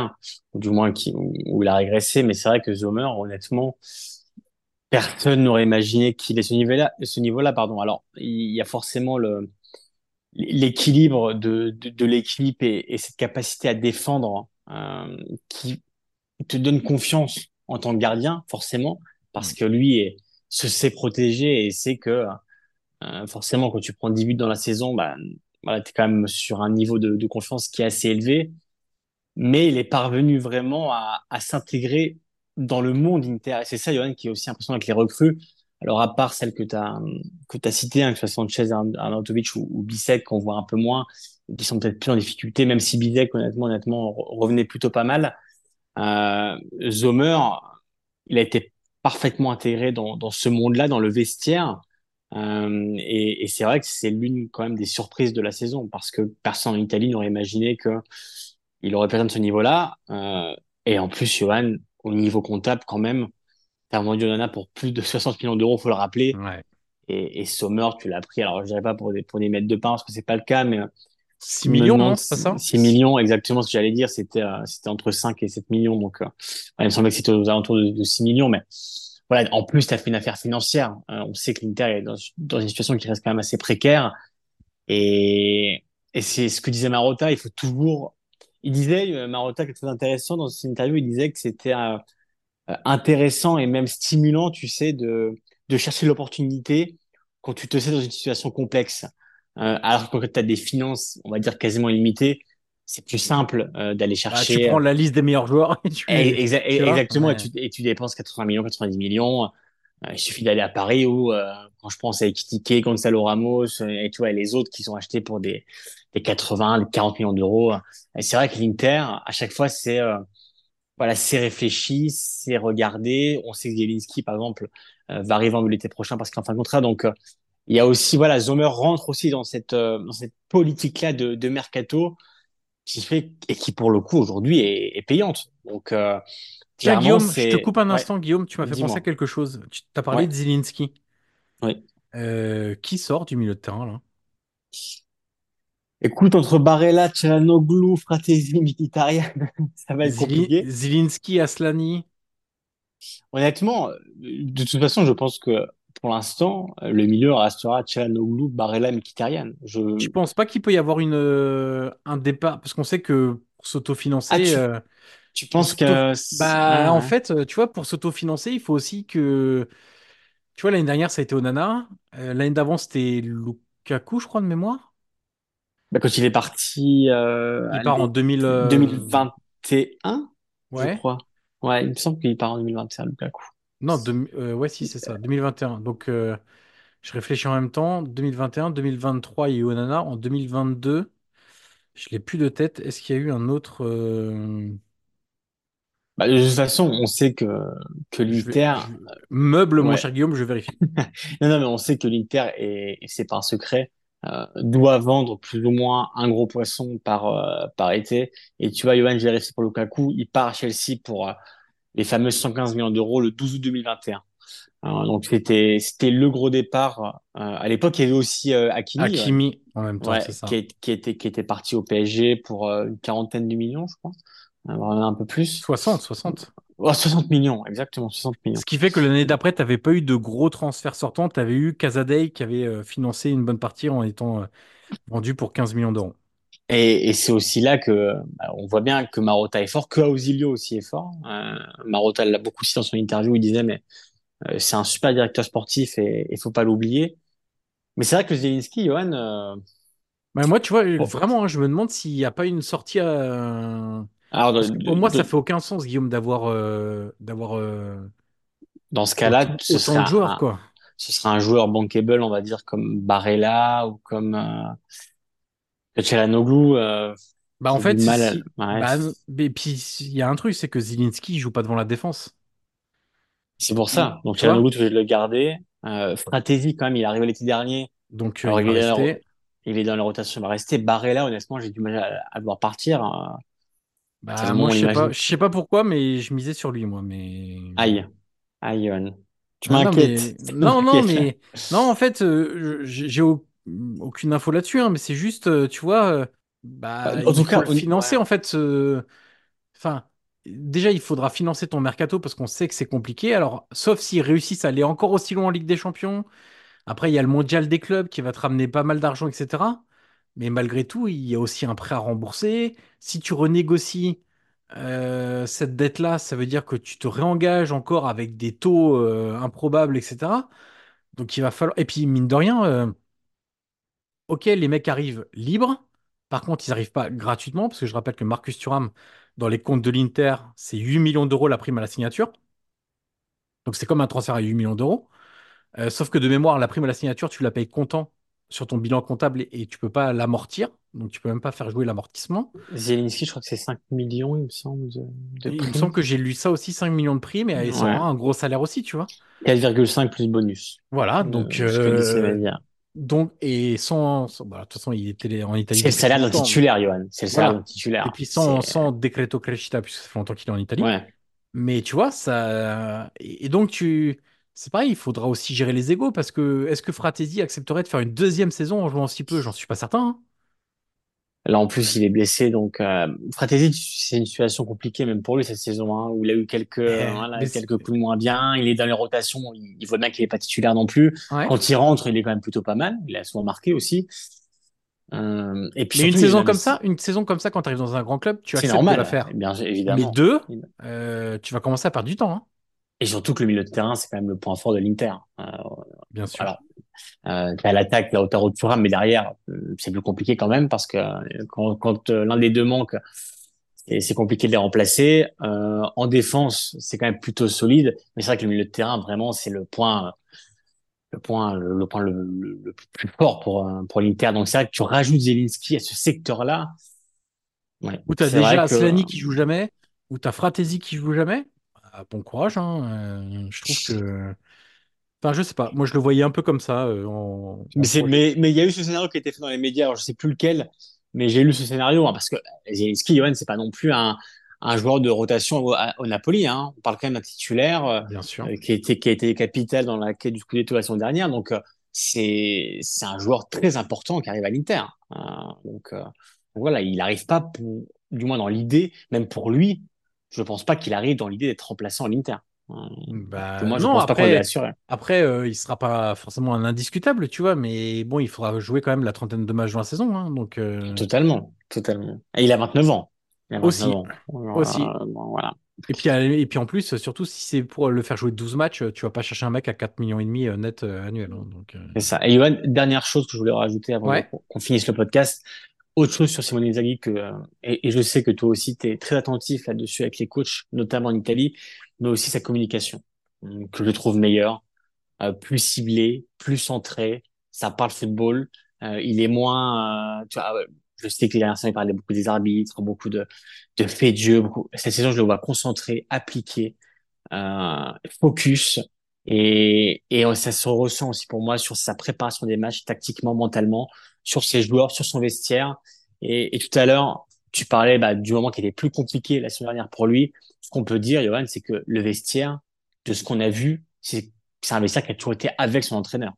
ou du moins qui, où, il a régressé, mais c'est vrai que Zomer, honnêtement, personne n'aurait imaginé qu'il ait ce niveau-là, ce niveau-là, pardon. Alors, il y a forcément le, l'équilibre de, de, de l'équipe et, et cette capacité à défendre, euh, qui te donne confiance en tant que gardien, forcément, parce
Mm.
que lui est, se sait protéger et sait que, euh, forcément, quand tu prends 10 buts dans la saison, bah, voilà, tu es quand même sur un niveau de, confiance qui est assez élevé. Mais il est parvenu vraiment à, s'intégrer dans le monde Inter. C'est ça, Johan, qui est aussi impressionnant avec les recrues. Alors, à part celles que tu as, que tu citées, hein, que ce soit Sanchez, Arnautovic ou, ou Bissek, qu'on voit un peu moins, qui sont peut-être plus en difficulté, même si Bissek, honnêtement, honnêtement, re- revenait plutôt pas mal. Euh, Zomer, il a été parfaitement intégré dans ce monde-là, dans le vestiaire. Euh, et et c'est vrai que c'est l'une quand même des surprises de la saison parce que personne en Italie n'aurait imaginé que il aurait pu atteindre ce niveau-là. Euh, et en plus, Johan, au niveau comptable, quand même, t'as vendu Onana pour plus de <laughs> 60 millions d'euros, faut le rappeler.
Ouais.
Et, et Sommer, tu l'as pris. Alors, je dirais pas pour des, pour des mètres de pain parce que c'est pas le cas, mais
6 millions, non, c'est ça?
6 millions, exactement ce que j'allais dire. C'était, euh, c'était entre 5 et 7 millions. Donc, euh, il me semblait que c'était aux alentours de, de 6 millions. Mais en plus, tu as fait une affaire financière. Euh, on sait que l'Inter est dans, une situation qui reste quand même assez précaire. Et, c'est ce que disait Marotta. Il faut toujours. Il disait, euh, Marotta, quelque chose d'intéressant dans cette interview. Il disait que c'était euh, intéressant et même stimulant, tu sais, de, de chercher l'opportunité quand tu te sais dans une situation complexe. Euh, alors que quand tu as des finances, on va dire quasiment illimitées, c'est plus simple euh, d'aller
Bah,
chercher.
tu prends la liste des meilleurs joueurs et tu
exa-
tu
exactement,
Ouais.
et, tu, et tu dépenses 80 millions, 90 millions. Euh, il suffit d'aller à Paris où, euh, quand je pense à Ekitike, Gonzalo Ramos, euh, et tu vois, et les autres qui sont achetés pour des, des 80, des 40 millions d'euros. Et c'est vrai que l'Inter, à chaque fois, c'est euh, voilà, c'est réfléchi, c'est regardé. On sait que Zielinski, par exemple, euh, va arriver en l'été prochain parce qu'il en fin de contrat. Donc, euh, il y a aussi, voilà, Zomer rentre aussi dans cette, euh, dans cette politique-là de, de mercato qui fait, et qui, pour le coup, aujourd'hui est, est payante. Donc, euh,
Tiens, Guillaume, je te coupe un
ouais,
instant, Guillaume, tu m'as fait
dis-moi.
penser à quelque chose. Tu as parlé
Ouais.
de Zielinski.
Oui.
Euh, qui sort du milieu de terrain, là?
Écoute, entre Barella, Çalhanoğlu, Fratesi, Mkhitaryan, <laughs> ça va être
Zili-
compliqué.
Zielinski, Aslani.
Honnêtement, de toute façon, je pense que pour l'instant, le milieu restera Çalhanoğlu, Barella, Mkhitaryan. Je...
Je pense pas qu'il peut y avoir une, euh, un départ, parce qu'on sait que pour
Ah,
s'autofinancer,
tu,
euh,
tu penses que...
bah,
Ah,
en fait, euh, tu vois, pour s'autofinancer, il faut aussi que, tu vois, l'année dernière, ça a été Onana. L'année d'avant, c'était Lukaku, je crois, de mémoire.
Bah, quand il est parti euh,
Il part en
l'é-
2000, euh,
2021, je
ouais.
crois. Ouais, il me semble qu'il part en 2021, Lukaku.
Non, deux- euh, ouais, si, c'est ça, 2021. Donc, euh, je réfléchis en même temps. 2021, 2023, il y a eu Onana. En 2022, je l'ai plus de tête. Est-ce qu'il y a eu un autre euh,
Bah, de toute façon, on sait que, que
je vais,
l'Inter...
je- Meuble, mon
Ouais.
cher Guillaume, je vérifie. <laughs>
Non, non, mais on sait que l'Inter, et, et c'est pas un secret, euh, doit vendre plus ou moins un gros poisson par, euh, par été. Et tu vois, Johan, j'ai vérifié pour Lukaku, il part à Chelsea pour euh, les fameux 115 millions d'euros le 12 août 2021. Euh, donc c'était c'était le gros départ. Euh, à l'époque, il y avait aussi euh, Hakimi,
en même temps,
ouais,
c'est ça.
qui, est- qui était qui était parti au PSG pour euh, une quarantaine de millions, je crois. vraiment un peu plus.
60, 60.
Oh, 60 millions, exactement, 60 millions.
Ce qui fait que l'année d'après, tu n'avais pas eu de gros transferts sortants. Tu avais eu Casadei qui avait euh, financé une bonne partie en étant euh, vendu pour 15 millions d'euros.
Et, et c'est aussi là que bah, on voit bien que Marotta est fort, que Ausilio aussi est fort. Euh, Marotta l'a beaucoup cité dans son interview, il disait mais euh, c'est un super directeur sportif et il faut pas l'oublier. Mais c'est vrai que Zielinski, Johan, euh,
Bah, moi, tu vois,
Bon.
vraiment, hein, je me demande s'il n'y a pas une sortie à...
alors
Parce
de-
que pour
de-
moi,
de-
ça fait aucun sens, Guillaume, d'avoir euh, d'avoir euh,
dans ce cas-là, ce serait un,
quoi.
ce serait un joueur bankable, on va dire comme Barella ou comme Çalhanoğlu, euh,
Bah, en fait,
mal à-
si...
ouais,
bah, et puis, il y a un truc, c'est que Zielinski, il joue pas devant la défense.
c'est pour ça. Donc Çalhanoğlu, tu veux le garder. Euh, Fratesi, quand même, il est arrivé l'été dernier.
Donc, euh,
Alors,
il
est dans la-
rester.
Il est dans la rotation, il va rester. Barella, honnêtement, j'ai du mal à, à le voir partir. hein.
Bah, moi, je sais pas,
l'imagine.
je sais pas pourquoi, mais je misais sur lui, moi. Mais
Aïe, aïe. Tu
non,
m'inquiètes.
mais non, <laughs> non, mais non, en fait, euh, j'ai au- aucune info là-dessus, hein, mais c'est juste, euh, tu vois, euh, bah,
En
il
tout
faut
cas,
financer
ouais.
en fait. euh, Enfin, déjà, il faudra financer ton mercato parce qu'on sait que c'est compliqué. Alors, sauf s'ils réussissent à aller encore aussi loin en Ligue des Champions. Après, il y a le mondial des clubs qui va te ramener pas mal d'argent, etc. Mais malgré tout, il y a aussi un prêt à rembourser. Si tu renégocies euh, cette dette-là, ça veut dire que tu te réengages encore avec des taux euh, improbables, etc. Donc il va falloir. Et puis, mine de rien, euh, ok, les mecs arrivent libres. Par contre, ils n'arrivent pas gratuitement, parce que je rappelle que Marcus Thuram, dans les comptes de l'Inter, c'est 8 millions d'euros la prime à la signature. Donc c'est comme un transfert à 8 millions d'euros. Euh, sauf que de mémoire, la prime à la signature, tu la payes comptant sur ton bilan comptable et, et tu peux pas l'amortir. Donc tu peux même pas faire jouer l'amortissement.
Zielinski, je crois que c'est 5 millions, il me semble, de, de
Et Il me semble que j'ai lu ça aussi, 5 millions de primes, et,
Ouais.
aura un gros salaire aussi, tu vois.
4,5 plus bonus.
Voilà, donc, euh. Donc et sans, sans- voilà, de toute façon, il était en Italie
C'est le salaire d'un titulaire, Johan. C'est le salaire
Voilà.
d'un titulaire.
Et puis sans, sans Decreto Crescita, puisque ça fait longtemps qu'il est en Italie.
Ouais.
Mais tu vois, ça. Et donc, tu. C'est pareil, il faudra aussi gérer les égos parce que est-ce que Fratesi accepterait de faire une deuxième saison en jouant si peu? J'en suis pas certain. hein.
Là, en plus, il est blessé, donc euh, Fratesi, c'est une situation compliquée même pour lui cette saison, hein, où il a eu quelques,
Eh,
voilà,
mais c'est-
quelques coups de moins bien. Il est dans les rotations, il, il voit bien qu'il est pas titulaire non plus.
Ouais.
Quand il rentre, il est quand même plutôt pas mal. Il a souvent marqué aussi. Euh, et puis
Mais une
surtout,
saison comme ça, une saison comme ça, quand tu arrives dans un grand club, tu acceptes de
normal,
la faire.
bien
Mais
évidemment.
deux, euh, tu vas commencer à perdre du temps, hein,
Et surtout que le milieu de terrain, c'est quand même le point fort de l'Inter. Euh,
bien sûr.
alors, euh, t'as l'attaque, la hauteur de Thuram, mais derrière, euh, c'est plus compliqué quand même parce que euh, quand, quand l'un des deux manque, c'est compliqué de les remplacer. Euh, en défense, c'est quand même plutôt solide, mais c'est vrai que le milieu de terrain, vraiment, c'est le point, le point, le, le point le, le- le plus fort pour pour l'Inter. Donc c'est vrai que tu rajoutes Zelinski à ce secteur-là. Ouais,
Ou t'as déjà
que-
Aslani qui joue jamais, ou t'as Fratesi qui joue jamais. Bon courage, hein. euh, je trouve que. Enfin, je sais pas. Moi, je le voyais un peu comme ça. euh, en,
Mais il y a eu ce scénario qui a été fait dans les médias, alors je sais plus lequel, mais j'ai lu ce scénario, hein, parce que Zelinski, Johan, c'est pas non plus un, un joueur de rotation au, Napoli, hein. On parle quand même d'un titulaire, euh,
Bien sûr.
euh, qui a été, qui a été capital dans la quête du Scudetto la saison dernière, donc, c'est, un joueur très important qui arrive à l'Inter. donc, voilà, il arrive pas pour, du moins dans l'idée, même pour lui, je pense pas qu'il arrive dans l'idée d'être remplaçant à l'Inter. Hein.
Bah,
moi, je
non,
pense pas
après, après euh, il sera pas forcément un indiscutable, tu vois, mais bon, il faudra jouer quand même la trentaine de matchs dans la saison. hein, donc, euh,
Totalement, totalement. Et il a 29 ans. Il a 29
Aussi.
ans.
Aussi.
bon, voilà.
Et puis, et puis en plus, surtout si c'est pour le faire jouer 12 matchs, tu vas pas chercher un mec à 4 millions et demi euh, net euh, annuel. hein, donc, euh,
C'est ça. Et Johan, dernière chose que je voulais rajouter avant
Ouais.
qu'on finisse le podcast. Autre chose sur Simone Inzaghi que, euh, et, et je sais que toi aussi, tu es très attentif là-dessus avec les coachs, notamment en Italie, mais aussi sa communication, que je trouve meilleure, euh, plus ciblée, plus centrée. Ça parle football. Euh, il est moins, euh, tu vois, euh, je sais que les dernières il parlait beaucoup des arbitres, beaucoup de, de faits de jeu. Beaucoup... Cette saison, je le vois concentré, appliqué, euh, focus. Et, et ça se ressent aussi pour moi sur sa préparation des matchs, tactiquement, mentalement, sur ses joueurs, sur son vestiaire. Et, tout à l'heure, tu parlais bah, du moment qui était plus compliqué la semaine dernière pour lui. Ce qu'on peut dire, Johan, c'est que le vestiaire, de ce qu'on a vu, c'est c'est un vestiaire qui a toujours été avec son entraîneur.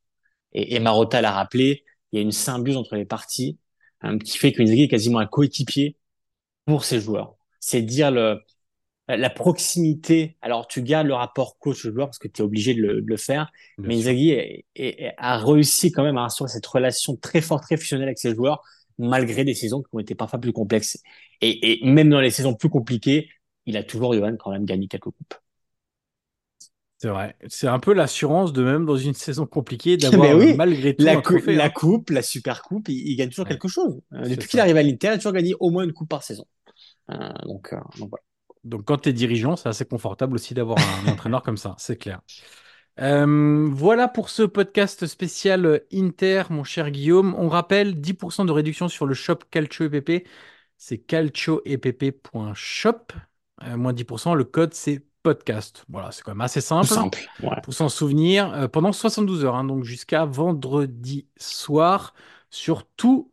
Et, et Marotta l'a rappelé, il y a une symbiose entre les parties hein, qui fait que Inzaghi est quasiment un coéquipier pour ses joueurs. c'est dire le, la proximité. Alors, tu gardes le rapport coach-joueur parce que tu es obligé de le, de le faire.
Bien
mais. Inzaghi est- est- a réussi quand même à instaurer cette relation très forte, très fusionnelle avec ses joueurs, malgré des saisons qui ont été parfois plus complexes. Et, et même dans les saisons plus compliquées, il a toujours, Johan, quand même gagné quelques coupes.
C'est vrai. C'est un peu l'assurance de même dans une <laughs> saison compliquée <laughs> d'avoir
oui.
euh, malgré tout
La,
un
cou-
trophée.
la
hein.
coupe, la super coupe, il, il gagne toujours
Ouais.
quelque chose. Euh, depuis qu'il arrive à l'Inter, il a toujours gagné au moins une coupe par saison. Euh, donc, euh, donc voilà.
Donc quand tu es dirigeant, c'est assez confortable aussi d'avoir un <laughs> entraîneur comme ça, c'est clair. Euh, voilà pour ce podcast spécial Inter, mon cher Guillaume. On rappelle 10% de réduction sur le shop Calcio EPP. C'est calcioepp.shop. Euh, moins 10%. Le code, c'est podcast. Voilà, c'est quand même assez simple.
Simple. Ouais.
Pour s'en souvenir, euh, pendant 72 heures, hein, donc jusqu'à vendredi soir, sur tous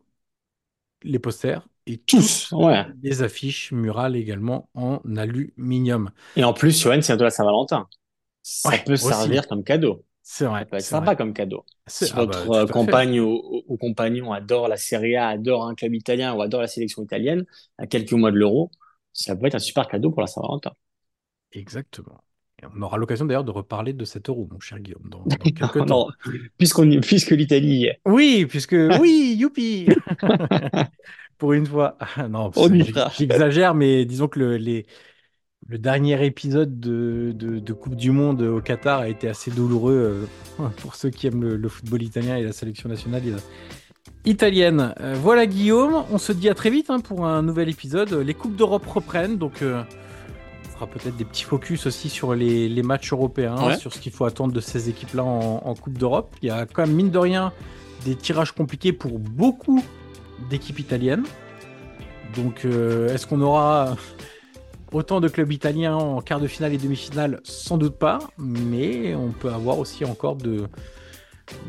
les posters et
Tous. Ouais.
les affiches murales également en aluminium.
Et en plus, Johan, c'est bientôt la Saint-Valentin. Ça
Ouais,
peut
aussi.
servir comme cadeau.
C'est vrai.
Ça peut être sympa
vrai.
comme cadeau. Si
ah bah,
votre
à
euh, compagne ou, compagnon adore la Serie A, adore un club italien ou adore la sélection italienne, à quelques mois de l'Euro, ça peut être un super cadeau pour la Saint-Valentin.
Exactement. Et on aura l'occasion d'ailleurs de reparler de cet euro, mon cher Guillaume, dans, dans <laughs> quelques temps.
Non, puisque l'Italie y est.
Oui, puisque oui, youpi <laughs> Pour une fois. <laughs> Ah, non, j'exagère, mais disons que le, les- le dernier épisode de, de- de Coupe du Monde au Qatar a été assez douloureux euh, <laughs> pour ceux qui aiment le, le football italien et la sélection nationale euh, italienne. Euh, voilà Guillaume, on se dit à très vite hein, pour un nouvel épisode. Les Coupes d'Europe reprennent, donc euh, on fera peut-être des petits focus aussi sur les, les matchs européens,
Ouais.
sur ce qu'il faut attendre de ces équipes-là en, en Coupe d'Europe. Il y a quand même, mine de rien, des tirages compliqués pour beaucoup d'équipes italiennes. Donc, euh, est-ce qu'on aura autant de clubs italiens en quart de finale et demi-finale? Sans doute pas, mais on peut avoir aussi encore de,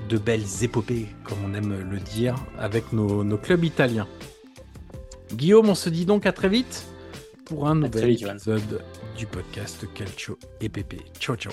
de belles épopées, comme on aime le dire, avec nos, nos clubs italiens. Guillaume, on se dit donc à très vite pour un nouvel épisode du podcast Calcio et Pépé. Ciao, ciao.